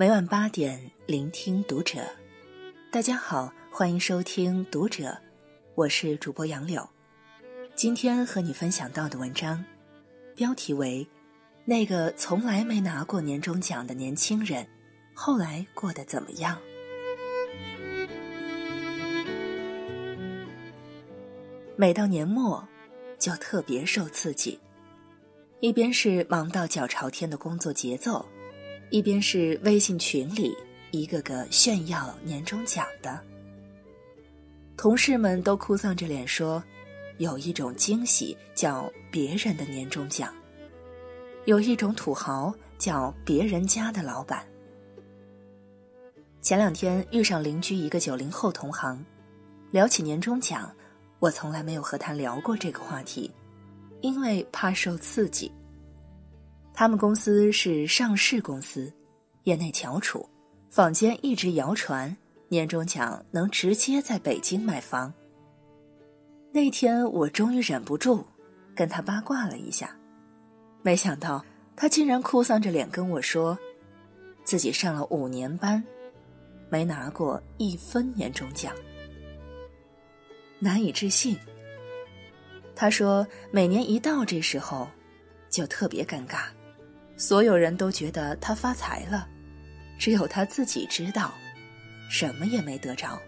每晚八点，聆听读者。大家好，欢迎收听读者，我是主播杨柳。今天和你分享到的文章，标题为《那个从来没拿过年终奖的年轻人，后来过得怎么样》。每到年末，就特别受刺激。一边是忙到脚朝天的工作节奏，一边是微信群里一个个炫耀年终奖的。同事们都哭丧着脸说：“有一种惊喜叫别人的年终奖，有一种土豪叫别人家的老板。”前两天遇上邻居一个九零后同行，聊起年终奖，我从来没有和他聊过这个话题。因为怕受刺激。他们公司是上市公司，业内翘楚，坊间一直谣传年终奖能直接在北京买房。那天我终于忍不住跟他八卦了一下，没想到他竟然哭丧着脸跟我说，自己上了五年班，没拿过一分年终奖，难以置信。他说：“每年一到这时候，就特别尴尬，所有人都觉得他发财了，只有他自己知道，什么也没得着。”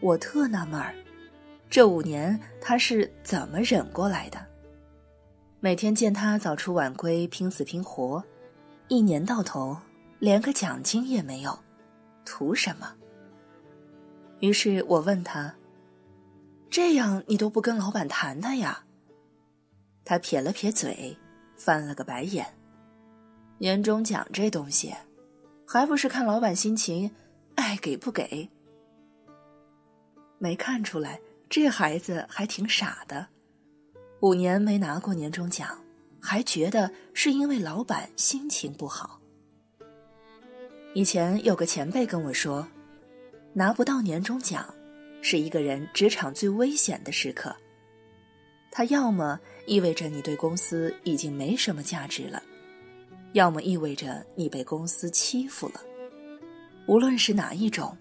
我特纳闷儿，这五年他是怎么忍过来的？每天见他早出晚归，拼死拼活，一年到头连个奖金也没有，图什么？于是我问他。这样你都不跟老板谈谈呀？他撇了撇嘴，翻了个白眼。年终奖这东西，还不是看老板心情，爱给不给？没看出来，这孩子还挺傻的。五年没拿过年终奖，还觉得是因为老板心情不好。以前有个前辈跟我说，拿不到年终奖。是一个人职场最危险的时刻。它要么意味着你对公司已经没什么价值了，要么意味着你被公司欺负了。无论是哪一种，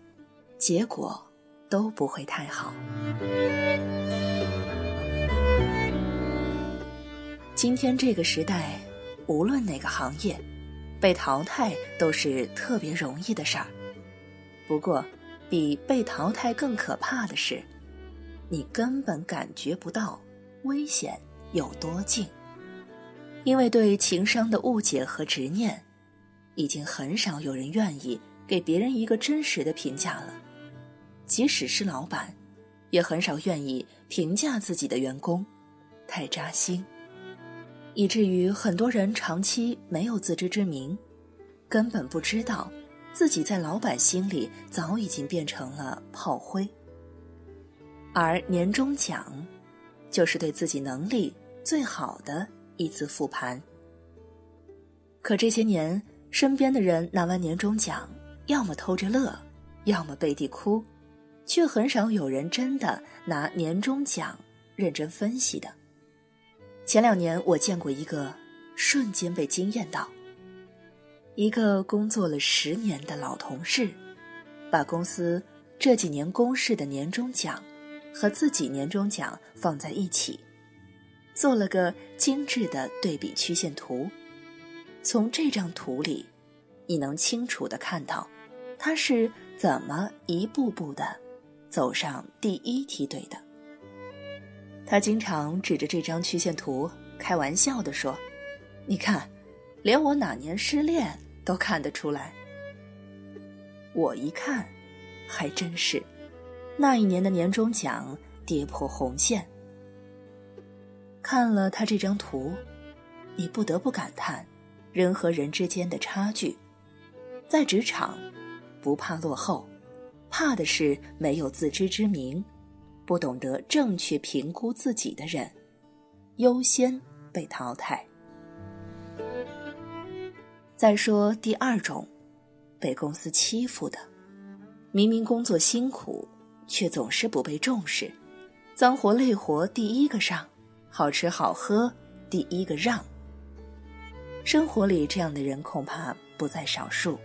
结果都不会太好。今天这个时代，无论哪个行业，被淘汰都是特别容易的事儿。不过，比被淘汰更可怕的是，你根本感觉不到危险有多近。因为对情商的误解和执念，已经很少有人愿意给别人一个真实的评价了。即使是老板，也很少愿意评价自己的员工，太扎心。以至于很多人长期没有自知之明，根本不知道。自己在老板心里早已经变成了炮灰，而年终奖，就是对自己能力最好的一次复盘。可这些年，身边的人拿完年终奖，要么偷着乐，要么背地哭，却很少有人真的拿年终奖认真分析的。前两年，我见过一个瞬间被惊艳到。一个工作了十年的老同事，把公司这几年公示的年终奖和自己年终奖放在一起，做了个精致的对比曲线图。从这张图里，你能清楚的看到他是怎么一步步的走上第一梯队的。他经常指着这张曲线图开玩笑的说：“你看，连我哪年失恋。”都看得出来。我一看，还真是，那一年的年终奖跌破红线。看了他这张图，你不得不感叹，人和人之间的差距。在职场，不怕落后，怕的是没有自知之明，不懂得正确评估自己的人，优先被淘汰。再说第二种，被公司欺负的，明明工作辛苦，却总是不被重视，脏活累活第一个上，好吃好喝第一个让。生活里这样的人恐怕不在少数。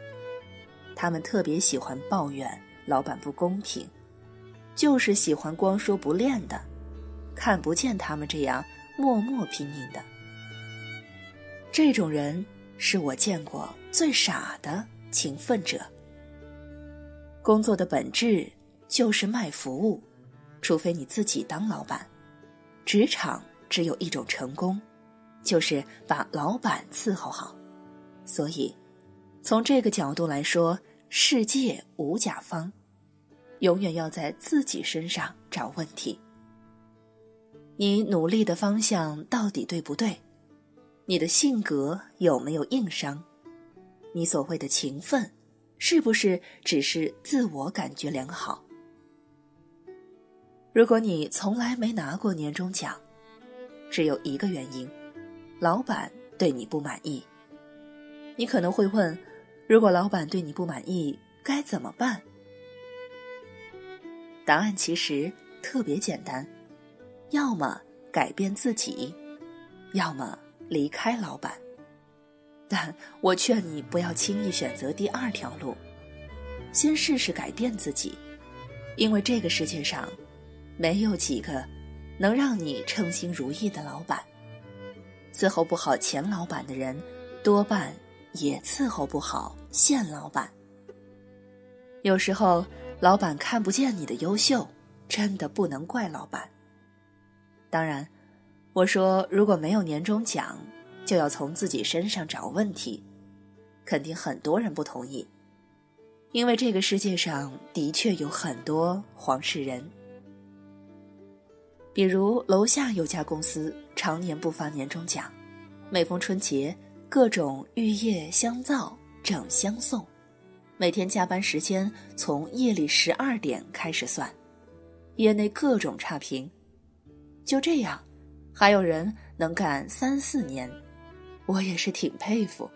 他们特别喜欢抱怨老板不公平，就是喜欢光说不练的，看不见他们这样默默拼命的。这种人是我见过最傻的勤奋者。工作的本质就是卖服务，除非你自己当老板。职场只有一种成功，就是把老板伺候好。所以，从这个角度来说，世界无甲方，永远要在自己身上找问题。你努力的方向到底对不对？你的性格有没有硬伤？你所谓的勤奋，是不是只是自我感觉良好？如果你从来没拿过年终奖，只有一个原因：老板对你不满意。你可能会问：如果老板对你不满意，该怎么办？答案其实特别简单：要么改变自己，要么……离开老板，但我劝你不要轻易选择第二条路，先试试改变自己，因为这个世界上没有几个能让你称心如意的老板，伺候不好前老板的人，多半也伺候不好现老板。有时候老板看不见你的优秀，真的不能怪老板。当然。我说：“如果没有年终奖，就要从自己身上找问题。”肯定很多人不同意，因为这个世界上的确有很多黄世仁。比如楼下有家公司常年不发年终奖，每逢春节，各种玉叶香皂整箱送，每天加班时间从夜里十二点开始算，业内各种差评。就这样。还有人能干三四年，我也是挺佩服。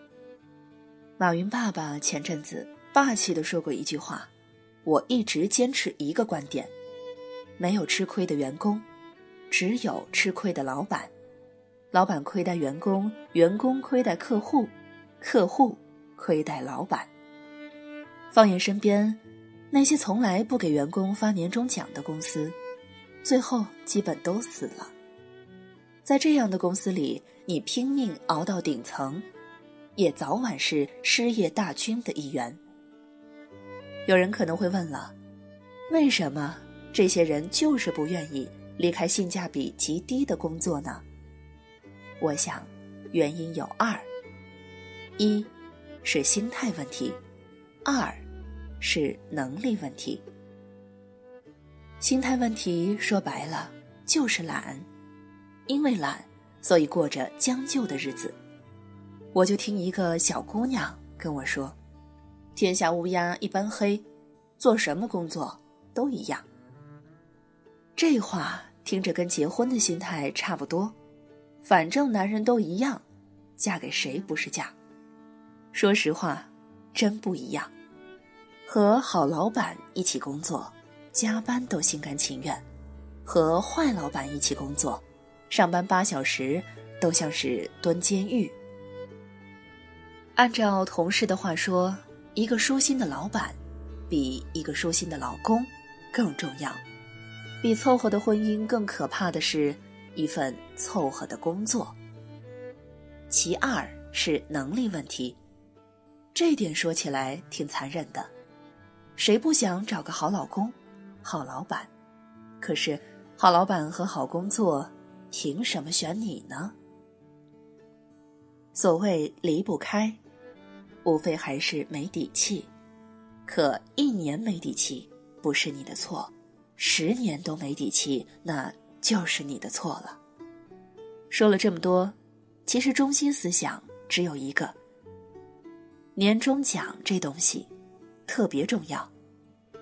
马云爸爸前阵子霸气的说过一句话：“我一直坚持一个观点，没有吃亏的员工，只有吃亏的老板。老板亏待员工，员工亏待客户，客户亏待老板。放眼身边，那些从来不给员工发年终奖的公司，最后基本都死了。”在这样的公司里，你拼命熬到顶层，也早晚是失业大军的一员。有人可能会问了，为什么这些人就是不愿意离开性价比极低的工作呢？我想，原因有二：一是心态问题，二是能力问题。心态问题说白了就是懒。因为懒，所以过着将就的日子。我就听一个小姑娘跟我说：“天下乌鸦一般黑，做什么工作都一样。”这话听着跟结婚的心态差不多，反正男人都一样，嫁给谁不是嫁？说实话，真不一样。和好老板一起工作，加班都心甘情愿；和坏老板一起工作。上班八小时，都像是蹲监狱。按照同事的话说，一个舒心的老板，比一个舒心的老公更重要。比凑合的婚姻更可怕的是，一份凑合的工作。其二是能力问题，这点说起来挺残忍的。谁不想找个好老公、好老板？可是，好老板和好工作。凭什么选你呢？所谓离不开，无非还是没底气。可一年没底气不是你的错，十年都没底气那就是你的错了。说了这么多，其实中心思想只有一个：年终奖这东西特别重要，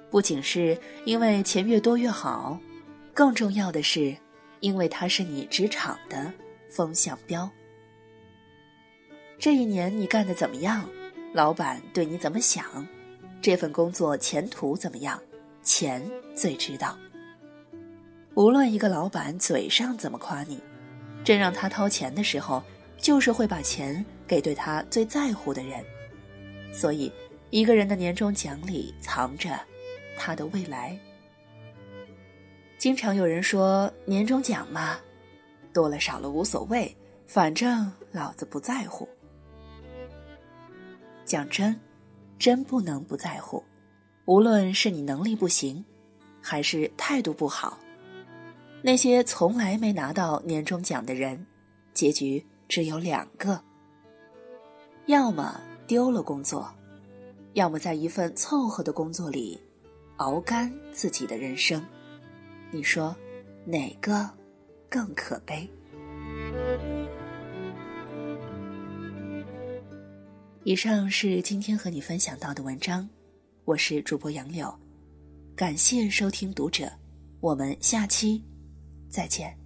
不仅是因为钱越多越好，更重要的是。因为它是你职场的风向标。这一年你干的怎么样？老板对你怎么想？这份工作前途怎么样？钱最知道。无论一个老板嘴上怎么夸你，真让他掏钱的时候，就是会把钱给对他最在乎的人。所以，一个人的年终奖里藏着他的未来。经常有人说年终奖嘛，多了少了无所谓，反正老子不在乎。讲真，真不能不在乎。无论是你能力不行，还是态度不好，那些从来没拿到年终奖的人，结局只有两个：要么丢了工作，要么在一份凑合的工作里熬干自己的人生。你说哪个更可悲？以上是今天和你分享到的文章，我是主播杨柳，感谢收听读者，我们下期再见。